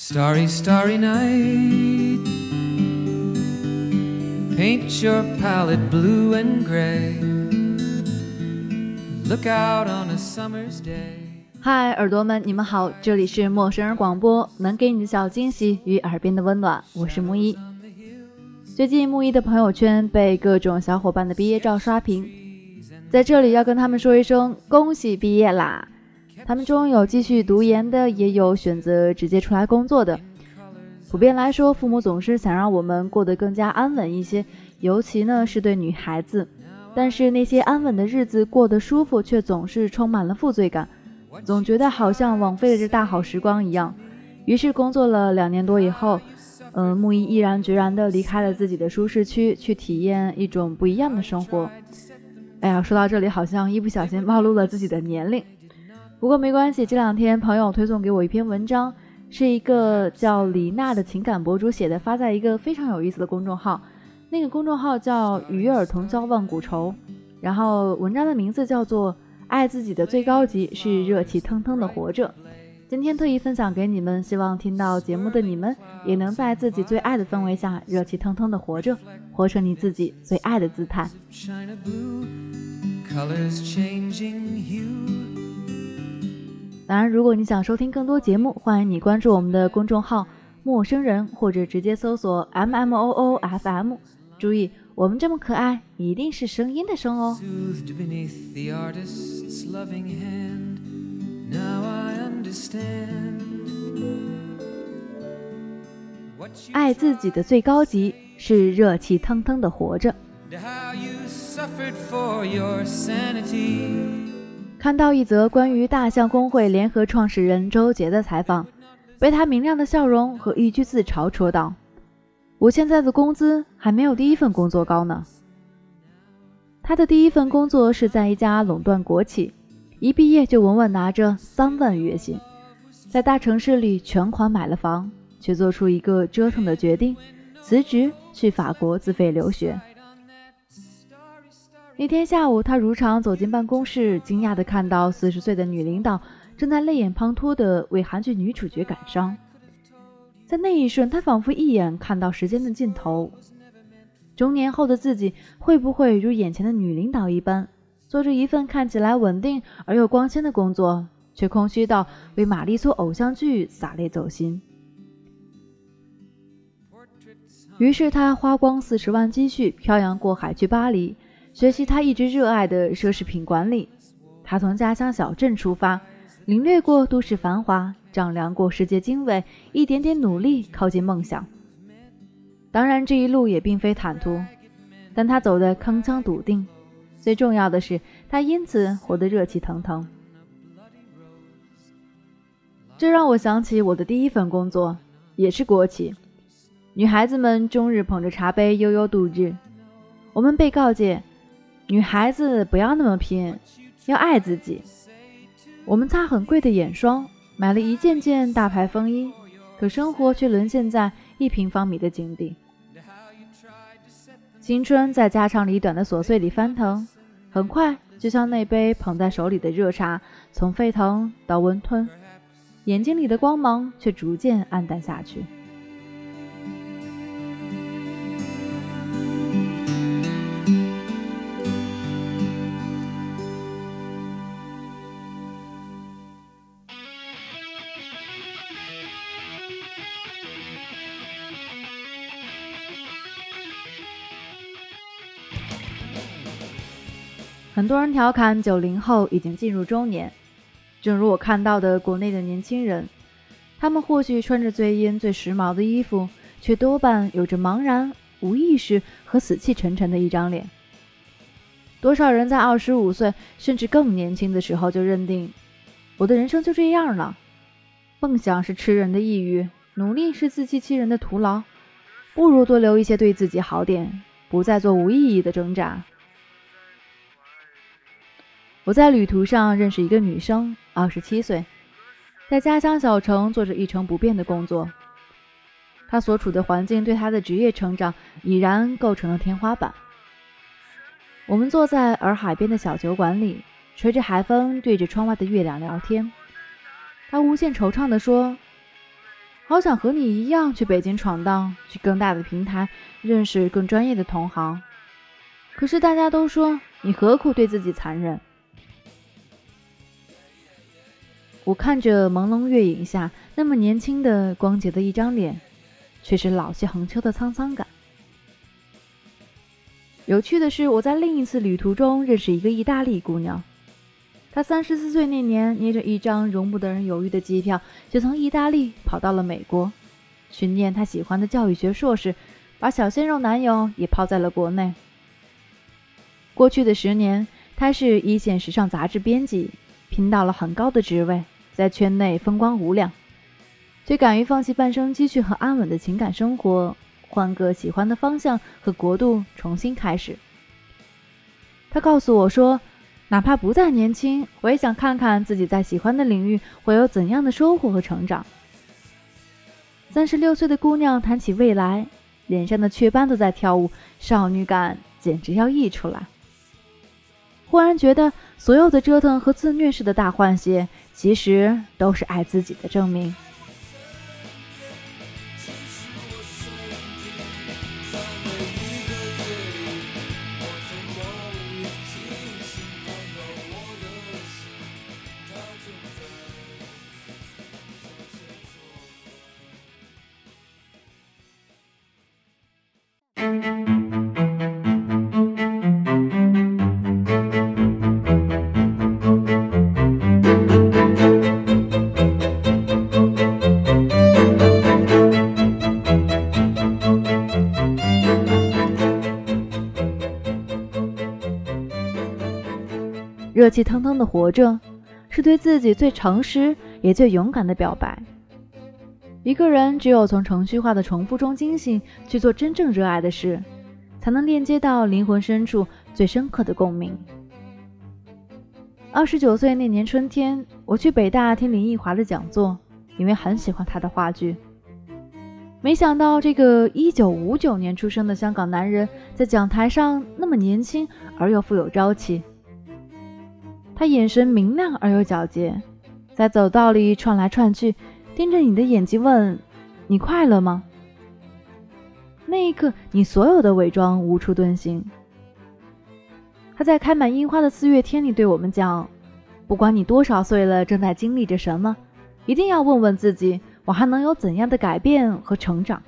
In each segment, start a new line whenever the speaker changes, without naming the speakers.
Starry, starry night. Paint your palette blue and gray. Look out on a summer's day.
嗨，耳朵们，你们好，这里是陌生人广播，能给你的小惊喜与耳边的温暖，我是木一。最近木一的朋友圈被各种小伙伴的毕业照刷屏，在这里要跟他们说一声恭喜毕业啦！他们中有继续读研的，也有选择直接出来工作的。普遍来说，父母总是想让我们过得更加安稳一些，尤其呢是对女孩子。但是那些安稳的日子过得舒服，却总是充满了负罪感，总觉得好像枉费了这大好时光一样。于是工作了两年多以后，嗯，木易毅然决然地离开了自己的舒适区，去体验一种不一样的生活。哎呀，说到这里，好像一不小心暴露了自己的年龄。不过没关系，这两天朋友推送给我一篇文章，是一个叫李娜的情感博主写的，发在一个非常有意思的公众号。那个公众号叫“与尔同销万古愁”，然后文章的名字叫做《爱自己的最高级是热气腾腾的活着》。今天特意分享给你们，希望听到节目的你们也能在自己最爱的氛围下热气腾腾的活着，活成你自己最爱的姿态。
China blue, colors changing hue.
当然，如果你想收听更多节目，欢迎你关注我们的公众号“陌生人”，或者直接搜索 “M M O O F M”。注意，我们这么可爱，一定是声音的声哦。
You
爱自己的最高级是热气腾腾的活着。看到一则关于大象公会联合创始人周杰的采访，被他明亮的笑容和一句自嘲戳到：“我现在的工资还没有第一份工作高呢。”他的第一份工作是在一家垄断国企，一毕业就稳稳拿着三万月薪，在大城市里全款买了房，却做出一个折腾的决定，辞职去法国自费留学。那天下午，他如常走进办公室，惊讶地看到四十岁的女领导正在泪眼滂沱地为韩剧女主角感伤。在那一瞬，他仿佛一眼看到时间的尽头。中年后的自己会不会如眼前的女领导一般，做着一份看起来稳定而又光鲜的工作，却空虚到为玛丽苏偶像剧洒泪走心？于是他花光四十万积蓄，漂洋过海去巴黎。学习他一直热爱的奢侈品管理。他从家乡小镇出发，领略过都市繁华，丈量过世界经纬，一点点努力靠近梦想。当然，这一路也并非坦途，但他走得铿锵笃定。最重要的是，他因此活得热气腾腾。这让我想起我的第一份工作，也是国企。女孩子们终日捧着茶杯悠悠度日，我们被告诫。女孩子不要那么拼，要爱自己。我们擦很贵的眼霜，买了一件件大牌风衣，可生活却沦陷在一平方米的井底。青春在家长里短的琐碎里翻腾，很快就像那杯捧在手里的热茶，从沸腾到温吞，眼睛里的光芒却逐渐暗淡下去。很多人调侃九零后已经进入中年，正如我看到的国内的年轻人，他们或许穿着最阴最时髦的衣服，却多半有着茫然、无意识和死气沉沉的一张脸。多少人在二十五岁甚至更年轻的时候就认定，我的人生就这样了，梦想是吃人的抑郁，努力是自欺欺人的徒劳，不如多留一些对自己好点，不再做无意义的挣扎。我在旅途上认识一个女生，二十七岁，在家乡小城做着一成不变的工作。她所处的环境对她的职业成长已然构成了天花板。我们坐在洱海边的小酒馆里，吹着海风，对着窗外的月亮聊天。她无限惆怅地说：“好想和你一样去北京闯荡，去更大的平台认识更专业的同行。可是大家都说你何苦对自己残忍？我看着朦胧月影下那么年轻的光洁的一张脸，却是老气横秋的沧桑感。有趣的是，我在另一次旅途中认识一个意大利姑娘。她三十四岁那年，捏着一张容不得人犹豫的机票，就从意大利跑到了美国，去念她喜欢的教育学硕士，把小鲜肉男友也抛在了国内。过去的十年，她是一线时尚杂志编辑，拼到了很高的职位，在圈内风光无两，却敢于放弃半生积蓄和安稳的情感生活，换个喜欢的方向和国度重新开始。他告诉我说。哪怕不再年轻，我也想看看自己在喜欢的领域会有怎样的收获和成长。三十六岁的姑娘谈起未来，脸上的雀斑都在跳舞，少女感简直要溢出来。忽然觉得，所有的折腾和自虐式的大换血，其实都是爱自己的证明。热气腾腾的活着，是对自己最诚实也最勇敢的表白。一个人只有从程序化的重复中惊醒，去做真正热爱的事，才能链接到灵魂深处最深刻的共鸣。二十九岁那年春天，我去北大听林奕华的讲座，因为很喜欢他的话剧。没想到这个一九五九年出生的香港男人，在讲台上那么年轻而又富有朝气。他眼神明亮而又皎洁，在走道里串来串去，盯着你的眼睛问：“你快乐吗？”那一刻，你所有的伪装无处遁形。他在开满樱花的四月天里对我们讲：“不管你多少岁了，正在经历着什么，一定要问问自己，我还能有怎样的改变和成长。”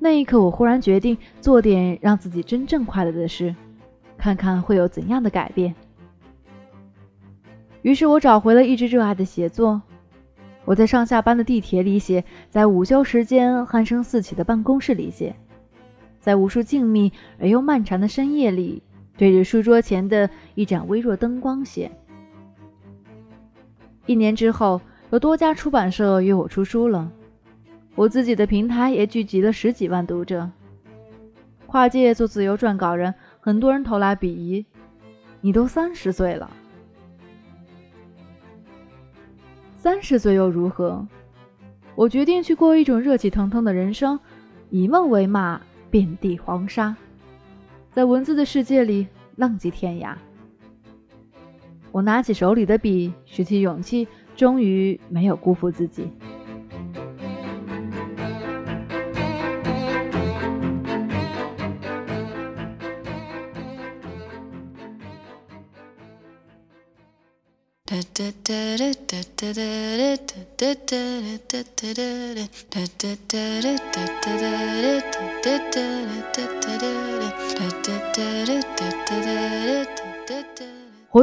那一刻，我忽然决定做点让自己真正快乐的事，看看会有怎样的改变。于是我找回了一直热爱的写作。我在上下班的地铁里写，在午休时间鼾声四起的办公室里写，在无数静谧而又漫长的深夜里，对着书桌前的一盏微弱灯光写。一年之后，有多家出版社约我出书了，我自己的平台也聚集了十几万读者。跨界做自由撰稿人，很多人投来鄙夷：“你都三十岁了。”三十岁又如何？我决定去过一种热气腾腾的人生，以梦为马，遍地黄沙，在文字的世界里浪迹天涯。我拿起手里的笔，拾起勇气，终于没有辜负自己。活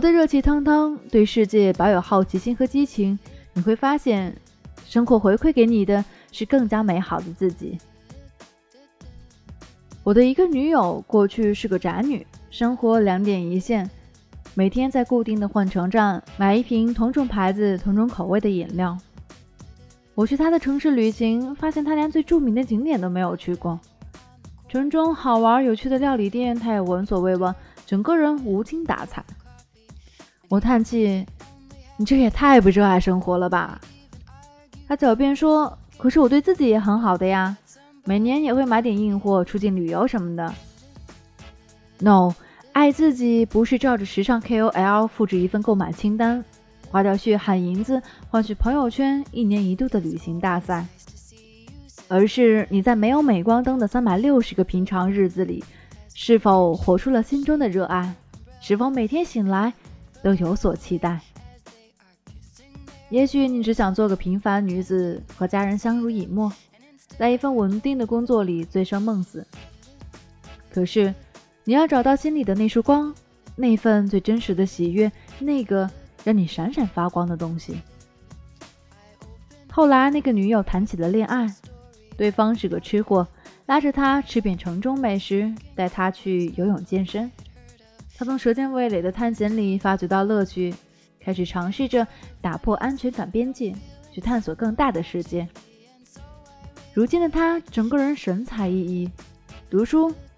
得热气腾腾，对世界保有好奇心和激情，你会发现，生活回馈给你的是更加美好的自己。我的一个女友过去是个宅女，生活两点一线。每天在固定的换乘站买一瓶同种牌子、同种口味的饮料。我去他的城市旅行，发现他连最著名的景点都没有去过。城中好玩有趣的料理店，他也闻所未闻，整个人无精打采。我叹气：“你这也太不热爱生活了吧？”他狡辩说：“可是我对自己也很好的呀，每年也会买点硬货出境旅游什么的。”No。爱自己不是照着时尚 KOL 复制一份购买清单，花掉血汗银子换取朋友圈一年一度的旅行大赛，而是你在没有镁光灯的三百六十个平常日子里，是否活出了心中的热爱？是否每天醒来都有所期待？也许你只想做个平凡女子，和家人相濡以沫，在一份稳定的工作里醉生梦死。可是，你要找到心里的那束光，那份最真实的喜悦，那个让你闪闪发光的东西。后来，那个女友谈起了恋爱，对方是个吃货，拉着他吃遍城中美食，带他去游泳健身。他从舌尖味蕾的探险里发掘到乐趣。开始尝试着打破安全感边界，去探索更大的世界。如今的他，整个人神采奕奕，读书、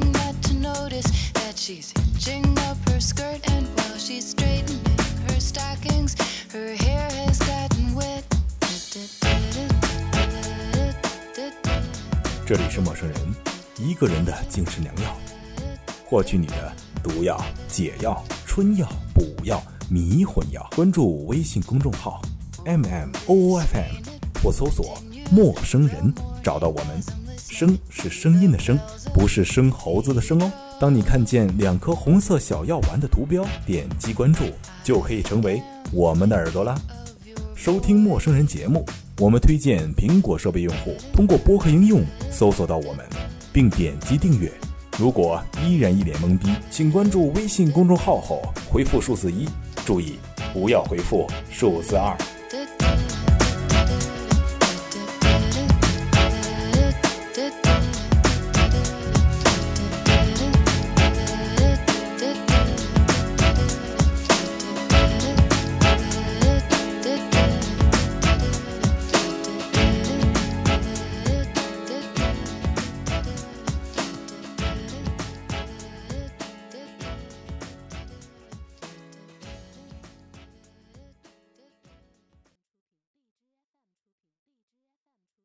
tonotice that she's hitching up her skirt and while she's straightening her stockings her hair has gotten wet.
这里是陌生人一个人的精神良药。获取你的毒药解药春药补药迷魂药关注微信公众号 mmoofm 或搜索陌生人找到我们。声是声音的声，不是生猴子的生哦。当你看见两颗红色小药丸的图标，点击关注，就可以成为我们的耳朵啦。收听陌生人节目，我们推荐苹果设备用户通过播客应用搜索到我们，并点击订阅。如果依然一脸懵逼，请关注微信公众号后回复数字一。注意，不要回复数字二。